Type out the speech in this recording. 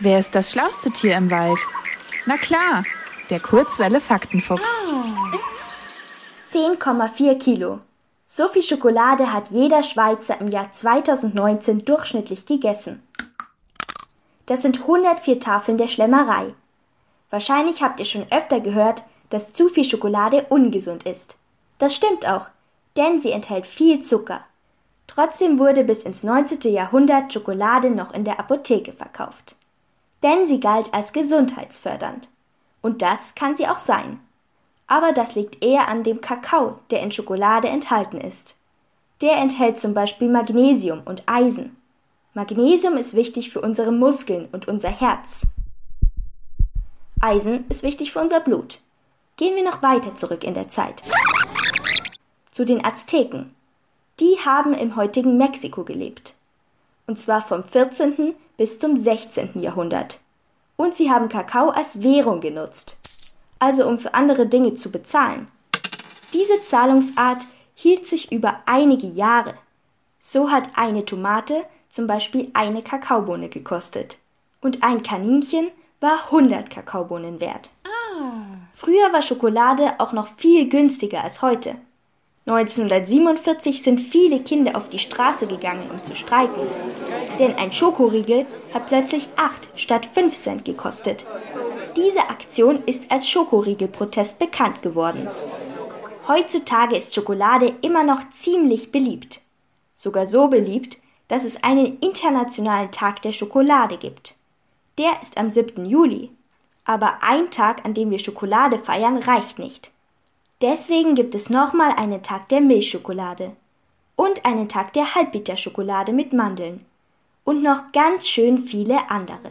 Wer ist das schlauste Tier im Wald? Na klar, der Kurzwelle Faktenfuchs. 10,4 Kilo. So viel Schokolade hat jeder Schweizer im Jahr 2019 durchschnittlich gegessen. Das sind 104 Tafeln der Schlemmerei. Wahrscheinlich habt ihr schon öfter gehört, dass zu viel Schokolade ungesund ist. Das stimmt auch, denn sie enthält viel Zucker. Trotzdem wurde bis ins 19. Jahrhundert Schokolade noch in der Apotheke verkauft. Denn sie galt als gesundheitsfördernd. Und das kann sie auch sein. Aber das liegt eher an dem Kakao, der in Schokolade enthalten ist. Der enthält zum Beispiel Magnesium und Eisen. Magnesium ist wichtig für unsere Muskeln und unser Herz. Eisen ist wichtig für unser Blut. Gehen wir noch weiter zurück in der Zeit. Zu den Azteken. Die haben im heutigen Mexiko gelebt. Und zwar vom 14. bis zum 16. Jahrhundert. Und sie haben Kakao als Währung genutzt. Also um für andere Dinge zu bezahlen. Diese Zahlungsart hielt sich über einige Jahre. So hat eine Tomate zum Beispiel eine Kakaobohne gekostet. Und ein Kaninchen war 100 Kakaobohnen wert. Früher war Schokolade auch noch viel günstiger als heute. 1947 sind viele Kinder auf die Straße gegangen, um zu streiken. Denn ein Schokoriegel hat plötzlich 8 statt 5 Cent gekostet. Diese Aktion ist als Schokoriegelprotest bekannt geworden. Heutzutage ist Schokolade immer noch ziemlich beliebt. Sogar so beliebt, dass es einen internationalen Tag der Schokolade gibt. Der ist am 7. Juli. Aber ein Tag, an dem wir Schokolade feiern, reicht nicht. Deswegen gibt es nochmal einen Tag der Milchschokolade und einen Tag der Halbbitterschokolade mit Mandeln und noch ganz schön viele andere.